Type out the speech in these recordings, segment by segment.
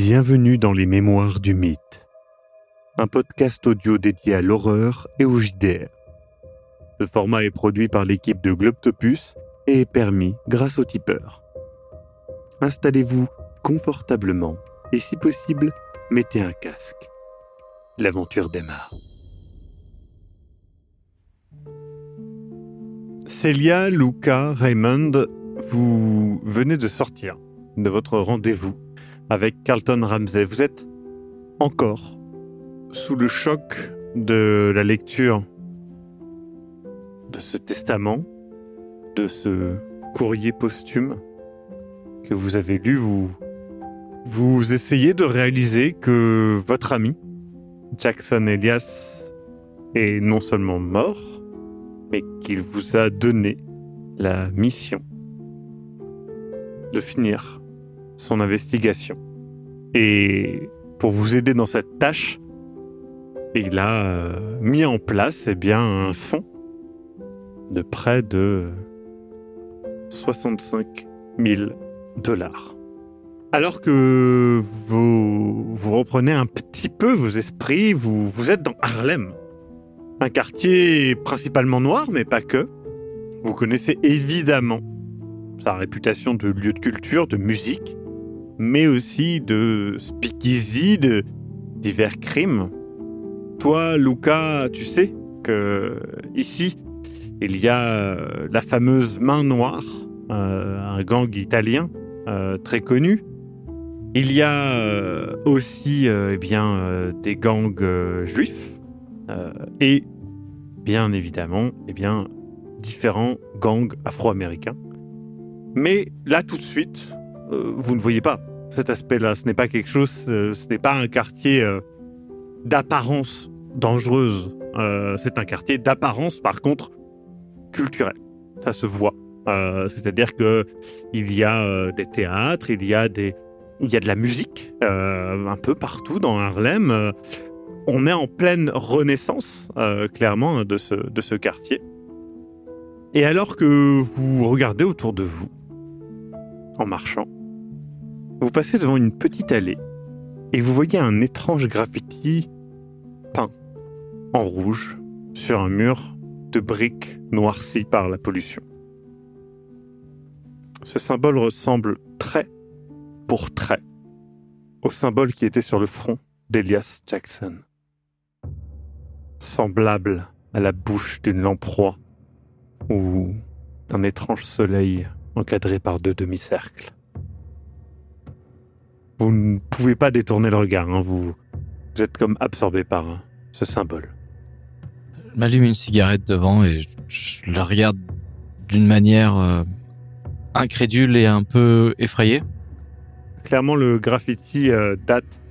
Bienvenue dans les Mémoires du Mythe, un podcast audio dédié à l'horreur et au JDR. Ce format est produit par l'équipe de Globtopus et est permis grâce au tipeur. Installez-vous confortablement et si possible, mettez un casque. L'aventure démarre. Célia, Luca, Raymond, vous venez de sortir de votre rendez-vous avec Carlton Ramsey. Vous êtes encore sous le choc de la lecture de ce testament, de ce courrier posthume que vous avez lu. Vous, vous essayez de réaliser que votre ami, Jackson Elias, est non seulement mort, mais qu'il vous a donné la mission de finir son investigation. Et pour vous aider dans cette tâche, il a euh, mis en place eh bien, un fonds de près de 65 000 dollars. Alors que vous, vous reprenez un petit peu vos esprits, vous, vous êtes dans Harlem, un quartier principalement noir, mais pas que. Vous connaissez évidemment sa réputation de lieu de culture, de musique, mais aussi de speakeasy, de divers crimes. Toi, Luca, tu sais que ici, il y a euh, la fameuse Main Noire, euh, un gang italien euh, très connu. Il y a aussi eh bien, des gangs juifs et bien évidemment eh bien, différents gangs afro-américains. Mais là, tout de suite, vous ne voyez pas cet aspect-là. Ce n'est pas quelque chose, euh, ce n'est pas un quartier euh, d'apparence dangereuse. Euh, c'est un quartier d'apparence, par contre, culturel. Ça se voit. C'est-à-dire que il y a des théâtres, il y a des, il y a de la musique un peu partout dans Harlem. on est en pleine renaissance, clairement, de ce, de ce quartier. Et alors que vous regardez autour de vous, en marchant, vous passez devant une petite allée et vous voyez un étrange graffiti peint en rouge sur un mur de briques noircies par la pollution. Ce symbole ressemble trait pour trait au symbole qui était sur le front d'Elias Jackson. Semblable à la bouche d'une lamproie ou d'un étrange soleil encadré par deux demi-cercles. Vous ne pouvez pas détourner le regard, hein. vous, vous êtes comme absorbé par hein, ce symbole. Je m'allume une cigarette devant et je, la regarde d'une manière euh, incrédule et un peu effrayée. Clairement, le graffiti euh, date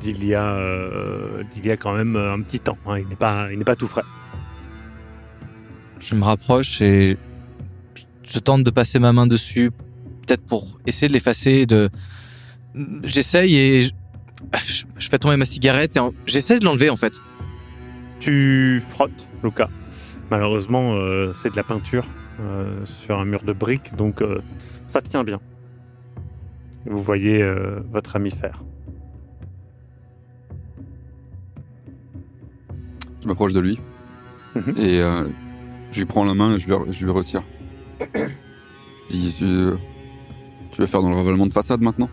d'il y, a, euh, d'il y a quand même un petit temps. Hein. il n'est pas, il n'est pas tout frais. Je me rapproche et je tente de passer ma main dessus, peut-être pour essayer de l'effacer, de j'essaye et je, fais tomber ma cigarette et j'essaie de l'enlever en fait. Tu frottes, Luca. Malheureusement, euh, c'est de la peinture euh, sur un mur de briques, donc euh, ça tient bien. Vous voyez votre ami faire. Je m'approche de lui mhm. et je lui prends la main et je lui, je lui retire. tu, tu veux faire dans le ravalement de façade maintenant?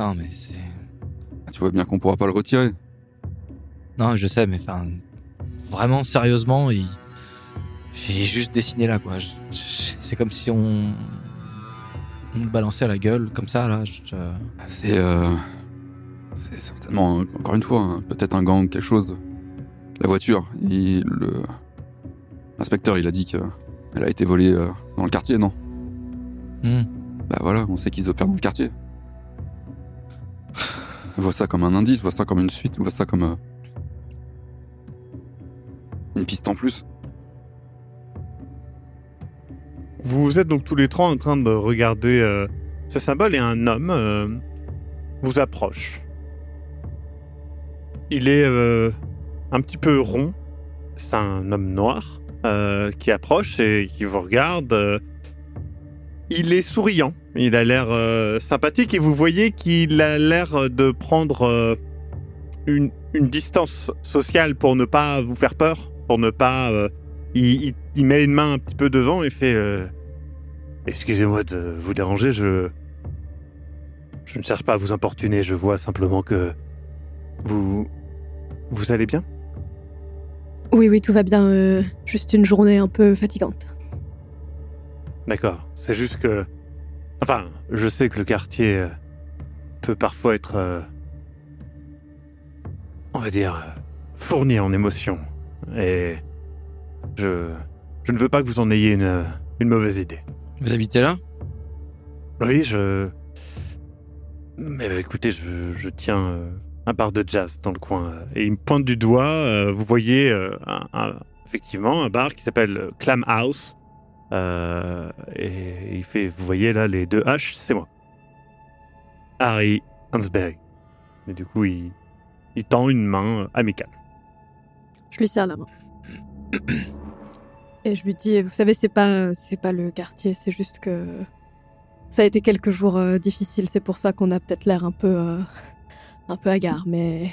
Non, mais c'est. Ah, tu vois bien qu'on pourra pas le retirer. Non, je sais, mais enfin. Vraiment, sérieusement, il. est juste dessiné là, quoi. C'est comme si on. On le balançait à la gueule, comme ça, là. C'est. Euh... C'est certainement, encore une fois, hein, peut-être un gang, quelque chose. La voiture, il, le. L'inspecteur, il a dit qu'elle a été volée euh, dans le quartier, non? Hmm. Bah voilà, on sait qu'ils opèrent dans le quartier. Vois ça comme un indice, vois ça comme une suite, vois ça comme euh, une piste en plus. Vous êtes donc tous les trois en train de regarder euh, ce symbole et un homme euh, vous approche. Il est un petit peu rond. C'est un homme noir qui approche et qui vous regarde. il est souriant Il a l'air euh, sympathique et vous voyez qu'il a l'air de prendre euh, une, une distance sociale pour ne pas vous faire peur, pour ne pas. euh, il, il- il met une main un petit peu devant et fait. Excusez-moi de vous déranger, je. Je ne cherche pas à vous importuner, je vois simplement que. Vous. Vous allez bien Oui, oui, tout va bien. juste une journée un peu fatigante. D'accord. C'est juste que. Enfin, je sais que le quartier euh, peut parfois être. euh, on va dire. euh, fourni en émotions. Et. Je. Je ne veux pas que vous en ayez une, une mauvaise idée. Vous habitez là? Oui, je. Mais bah, écoutez, je, je tiens euh, un bar de jazz dans le coin. Et il me pointe du doigt. euh, vous voyez un- un- effectivement un bar qui s'appelle Clam House. Et il fait, vous voyez là les deux H, c'est moi. Harry Hansberg. Et du coup, il, il tend une main amicale. Je lui serre la main. Et je lui dis, vous savez, c'est pas, c'est pas le quartier, c'est juste que ça a été quelques jours euh, difficiles. C'est pour ça qu'on a peut-être l'air un peu, euh, un peu hagard, mais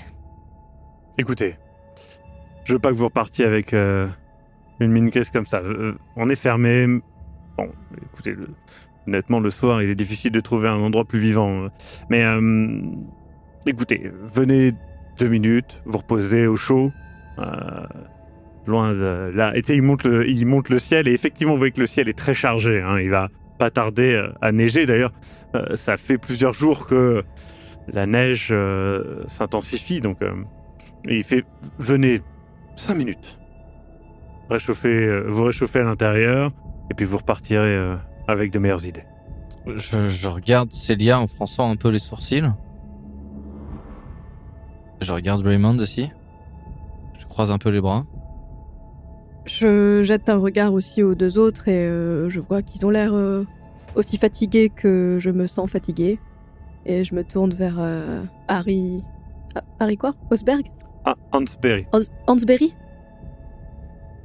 Écoutez, je veux pas que vous repartiez avec euh, une mine caisse comme ça. Euh, on est fermé. Bon, écoutez, le- honnêtement, le soir, il est difficile de trouver un endroit plus vivant. Mais euh, écoutez, venez deux minutes, vous reposez au chaud. euh, loin de là. Et il monte, le, il monte le ciel et effectivement, vous voyez que le ciel est très chargé. hein. il va pas tarder euh, à neiger. D'ailleurs, ça fait plusieurs jours que la neige s'intensifie. Donc, il fait venez cinq minutes. Réchauffez, vous réchauffez à l'intérieur et puis vous repartirez euh, avec de meilleures idées. je, je regarde Célia en fronçant un peu les sourcils. Je regarde Raymond aussi. Je croise un peu les bras. je jette un regard aussi aux deux autres et euh, je vois qu'ils ont l'air euh, aussi fatigués que je me sens fatiguée. Et je me tourne vers euh, Harry. Ah, Harry quoi? Osberg? Ah, Hansberry. Hans- Hansberry?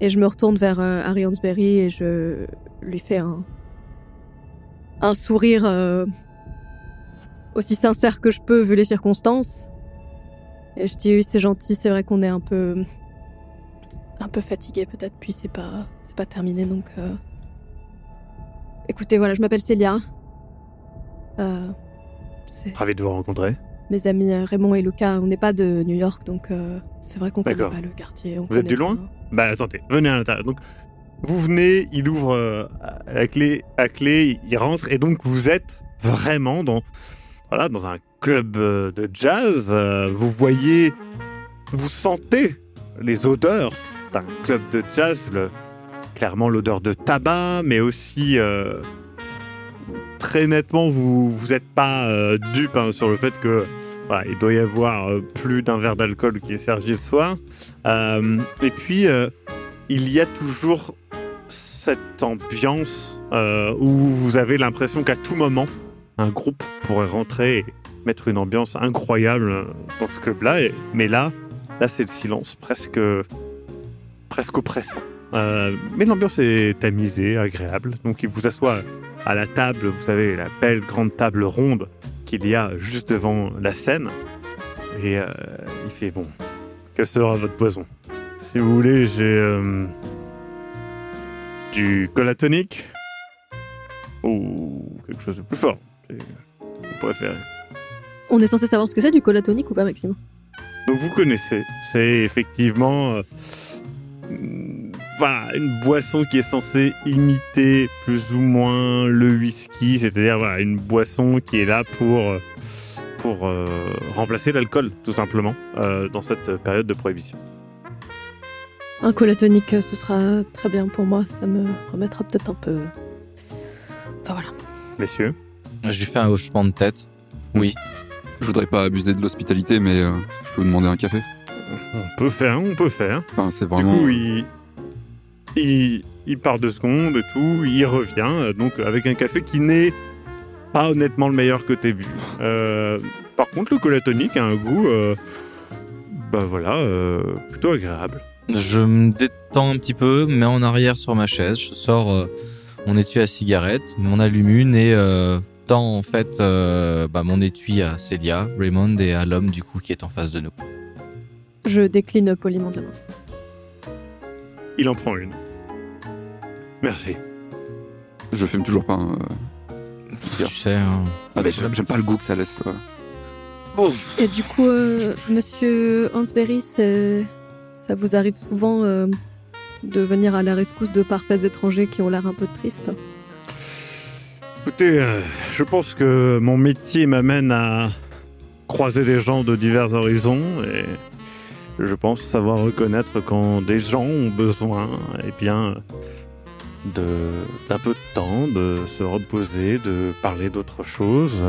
Et je me retourne vers euh, Harry Hansberry et je lui fais un, un sourire euh, aussi sincère que je peux vu les circonstances. Et je dis oui, c'est gentil, c'est vrai qu'on est un peu un peu fatigué peut-être, puis c'est pas pas terminé donc. euh. Écoutez, voilà, je m'appelle Célia. Euh, Ravi de vous rencontrer. Mes amis euh, Raymond et Lucas, on n'est pas de New York, donc euh, c'est vrai qu'on connaît pas le quartier. on Vous êtes du loin rien. Bah attendez, venez à l'intérieur. Donc vous venez, il ouvre euh, à clé, à clé, il rentre et donc vous êtes vraiment dans voilà dans un club euh, de jazz. Euh, Vous voyez, vous sentez les odeurs d'un club de jazz. Le, clairement l'odeur de tabac, mais aussi euh, très nettement vous vous n'êtes pas euh, dupe hein, sur le fait que il doit y avoir euh, plus d'un verre d'alcool qui est servi le soir. Euh, et puis, euh, il y a toujours cette ambiance où vous avez l'impression qu'à tout moment, un groupe pourrait rentrer et mettre une ambiance incroyable dans ce club-là. Mais là, là, c'est le silence presque, presque oppressant. Mais l'ambiance est tamisée, agréable. Donc, il vous assoit à la table, vous savez, la belle grande table ronde qu'il y a juste devant la scène. Et euh, il fait bon, quelle sera votre poison? Si vous voulez, j'ai euh, du colatonique ou quelque chose de plus fort. Vous préférez. On est censé savoir ce que c'est du colatonique ou pas, Maxime? Donc vous connaissez, c'est effectivement euh, une boisson qui est censée imiter plus ou moins le whisky, c'est-à-dire voilà, une boisson qui est là pour, euh, pour euh, remplacer l'alcool, tout simplement, euh, dans cette période de prohibition. Un colatonique, ce sera très bien pour moi. Ça me remettra peut-être un peu. Enfin voilà. Messieurs, Je lui fais un hochement de tête. Oui. Je voudrais pas abuser de l'hospitalité, mais euh, est-ce que je peux vous demander un café? On peut faire, on peut faire. Enfin, c'est Du vraiment. coup, il, il, il part deux secondes et tout, il revient, euh, donc avec un café qui n'est pas honnêtement le meilleur que t'aies bu. Euh, par contre, le colatonique a un goût, euh, bah voilà, euh, plutôt agréable. Je me détends un petit peu, mets en arrière sur ma chaise. Je sors euh, mon étui à cigarette, m'en allume une et euh, tends en fait euh, bah, mon étui à Célia, Raymond et à l'homme du coup qui est en face de nous. Je décline poliment de la main. Il en prend une. Merci. Je fume toujours pas. hein. Bien. Tu sais, hein. Ah, mais j'aime j'aime pas le goût que ça laisse. euh. Et du coup, euh, monsieur Hansberry, c'est- ça vous arrive souvent euh, de venir à la rescousse de parfaits étrangers qui ont l'air un peu tristes? Écoutez, euh, je pense que mon métier m'amène à croiser des gens de divers horizons et je pense savoir reconnaître quand des gens ont besoin eh bien, de, d'un peu de temps, de se reposer, de parler d'autre chose.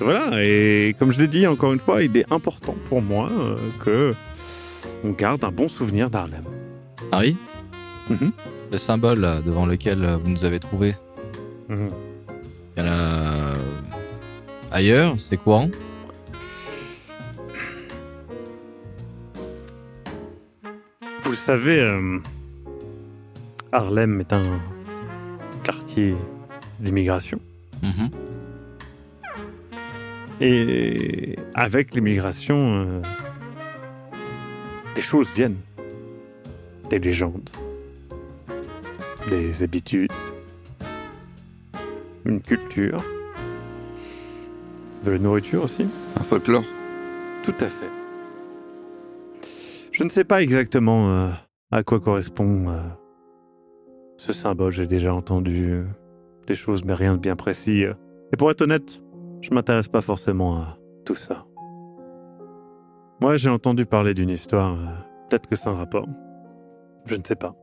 Voilà, et comme je l'ai dit encore une fois, il est important pour moi euh, que on garde un bon souvenir d'Harlem. Harry, Mhm. le symbole devant lequel vous nous avez trouvé, Mhm. il y en a euh, ailleurs, c'est courant. Vous le savez, euh, Harlem est un quartier d'immigration. Mhm. Et avec l'immigration, euh, des choses viennent. Des légendes. Des habitudes. Une culture. De la nourriture aussi. Un folklore. Tout à fait. Je ne sais pas exactement euh, à quoi correspond euh, ce symbole. J'ai déjà entendu euh, des choses, mais rien de bien précis. Et pour être honnête, je m'intéresse pas forcément à tout ça. Moi, j'ai entendu parler d'une histoire. Peut-être que c'est un rapport. Je ne sais pas.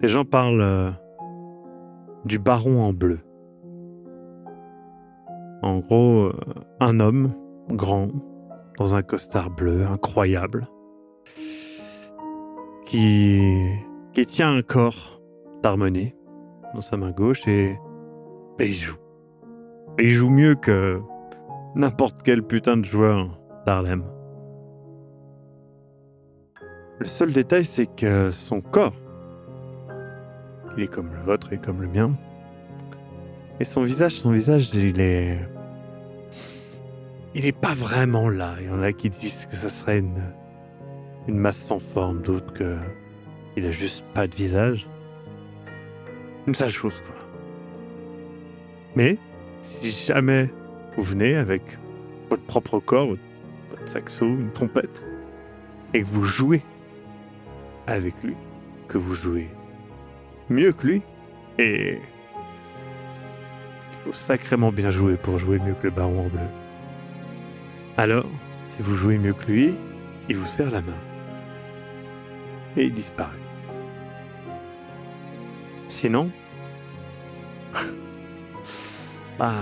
Des gens parlent du baron en bleu. En gros, un homme grand, dans un costard bleu incroyable, qui, tient un corps d'harmonie dans sa main gauche et, il joue. Et il joue mieux que n'importe quel putain de joueur d'Harlem. Le seul détail, c'est que son corps, il est comme le vôtre et comme le mien. Et son visage, son visage, il est il n'est pas vraiment là. Il y en a qui disent que ça serait une, une masse sans forme, d'autres que il a juste pas de visage. Une sale chose, quoi. Mais si jamais vous venez avec votre propre corps, votre saxo, une trompette, et que vous jouez avec lui, que vous jouez mieux que lui, et il faut sacrément bien jouer pour jouer mieux que le baron en bleu. Alors, si vous jouez mieux que lui, il vous serre la main. Et il disparaît. Sinon... bah...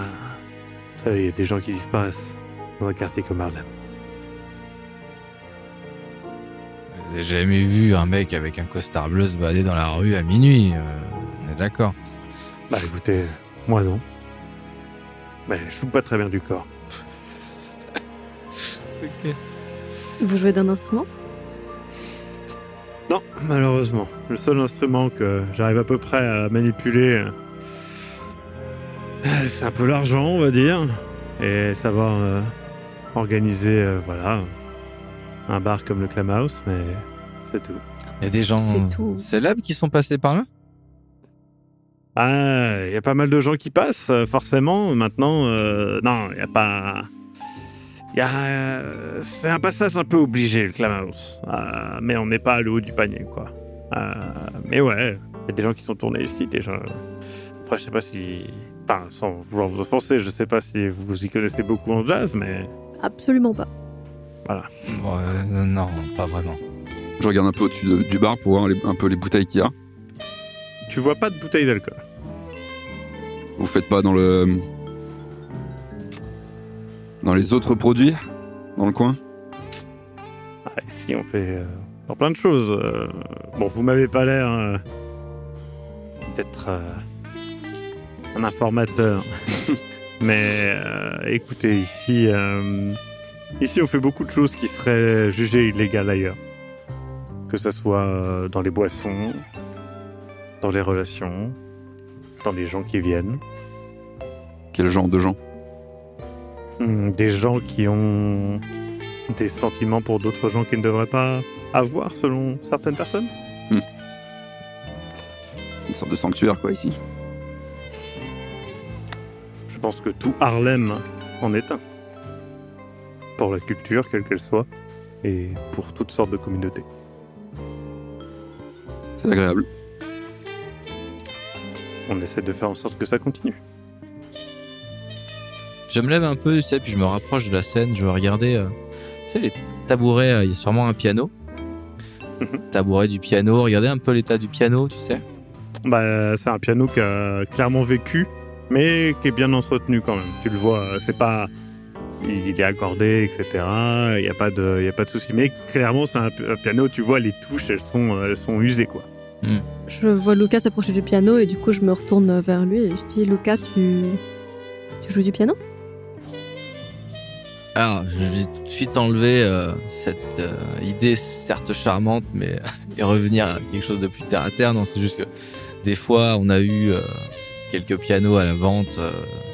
Vous savez, il y a des gens qui disparaissent dans un quartier comme Harlem. J'ai jamais vu un mec avec un costard bleu se balader dans la rue à minuit. euh, on est d'accord. Bah écoutez, moi non. Mais je joue pas très bien du corps. Vous jouez d'un instrument? Non, malheureusement. Le seul instrument que j'arrive à peu près à manipuler, euh, c'est un peu l'argent, on va dire. Et savoir euh, organiser, euh, voilà, un bar comme le Clamhouse, mais c'est tout. Il y a des gens C'est tout. célèbres qui sont passés par là? Ah, il y a pas mal de gens qui passent, forcément. Maintenant, euh, non, il y a pas. Il y a. euh, C'est un passage un peu obligé, le Clamhouse. Euh, mais on n'est pas à le haut du panier, quoi. Euh, mais ouais, il y a des gens qui sont tournés ici, déjà. Après, je sais pas si. Enfin, sans vouloir vous offenser, je sais pas si vous y connaissez beaucoup en jazz, mais. Absolument pas. Ouais, Non, pas vraiment. Je regarde un peu au-dessus de- du bar pour voir les- un peu les bouteilles qu'il y a. Tu vois pas de bouteille d'alcool? Vous faites pas dans le. Dans les autres produits? Dans le coin? Ah, ici, on fait euh, dans plein de choses. euh. bon, vous m'avez pas l'air euh, d'être un informateur. Mais écoutez, ici, ici, on fait beaucoup de choses qui seraient jugées illégales ailleurs. Que ce soit dans les boissons, dans les relations, dans les gens qui viennent. Quel genre de gens? Des gens qui ont des sentiments pour d'autres gens qu'ils ne devraient pas avoir selon certaines personnes C'est une sorte de sanctuaire, quoi, ici. Je pense que tout Harlem en est un. Pour la culture, quelle qu'elle soit, et pour toutes sortes de communautés. C'est agréable. On essaie de faire en sorte que ça continue. Je me lève un peu, tu sais, puis je me rapproche de la scène. Je vais regarder, euh, tu sais, les tabourets. euh, Il y a sûrement un piano. Tabouret du piano. Regardez un peu l'état du piano, tu sais. Bah, c'est un piano qui a clairement vécu, mais qui est bien entretenu quand même. Tu le vois, c'est pas. Il est accordé, etc. Il n'y a pas de, il y a pas de souci. Mais clairement, c'est un, un piano. Tu vois, les touches, elles sont, elles sont usées, quoi. Je vois Lucas s'approcher du piano et du coup je me retourne vers lui et je dis Lucas, tu, tu joues du piano? Alors, je vais tout de suite enlever euh, cette euh, idée, certes charmante, mais et revenir à quelque chose de plus terre à terre. Non, c'est juste que des fois, on a eu euh, quelques pianos à la vente, euh,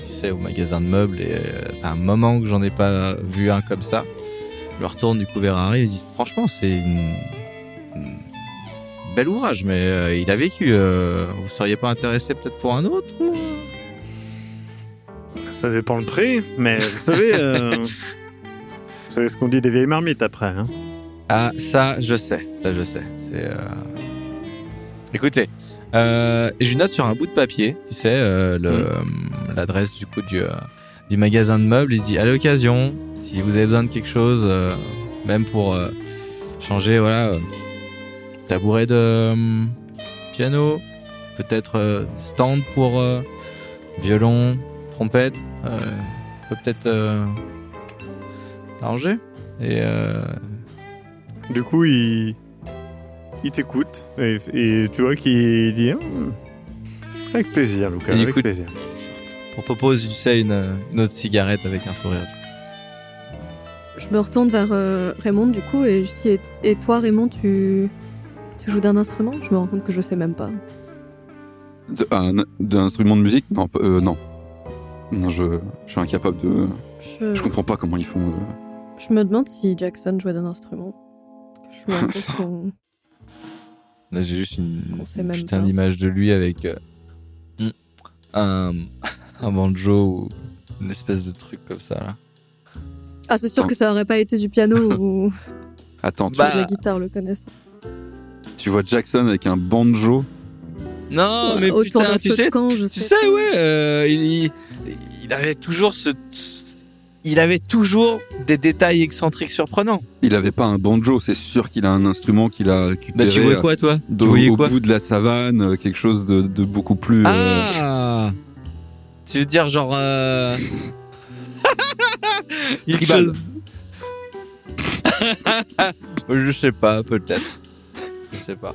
tu sais, au magasin de meubles, et euh, fait un moment que j'en ai pas vu un comme ça. Je retourne du coup vers Harry et je dis, franchement, c'est une, une bel ouvrage, mais euh, il a vécu. euh, vous seriez pas intéressé peut-être pour un autre ou- Ça dépend le prix, mais vous savez, euh, vous savez ce qu'on dit des vieilles marmites après. Hein Ah, ça, je sais. Ça, je sais. C'est. euh, Écoutez, euh, j'ai une note sur un bout de papier, tu sais, euh, le- euh, l'adresse du coup du, du magasin de meubles. Il dit à l'occasion, si vous avez besoin de quelque chose, même pour changer, voilà, tabouret de piano, peut-être stand pour violon, trompette, euh, peut peut-être euh, l'arranger. Et euh, Du coup, il, il t'écoute et, et tu vois qu'il dit Hum, avec plaisir, Lucas, Il avec écoute. plaisir. On propose, tu sais, une, une autre cigarette avec un sourire. Je me retourne vers euh, Raymond du coup et je dis et, et toi Raymond, tu, tu joues d'un instrument? Je me rends compte que je sais même pas. De- un- D'un instrument de musique? Non, euh, non. Non, je, je suis incapable de. Je, Je comprends pas comment ils font. euh. je me demande si Jackson jouait d'un instrument. Je compte qu'on- Là, j'ai juste une, On sait une putain d'image de lui avec euh, un, un banjo ou une espèce de truc comme ça. Là. Ah c'est sûr Attends. que ça aurait pas été du piano ou Attends, tu, Bah, de la guitare le connaissant. tu vois Jackson avec un banjo? Non, mais putain, tu sais, camp, je tu sais ouais, euh, il, il- il avait toujours ce, il avait toujours des détails excentriques surprenants. Il avait pas un banjo, c'est sûr qu'il a un instrument qu'il a Bah, récupéré tu vois quoi, toi? de- voyais au quoi? bout de la savane, euh, quelque chose de, de beaucoup plus. euh, Ah Tu veux dire genre euh... quelque Tribal. chose- Je sais pas, peut-être. Je sais pas.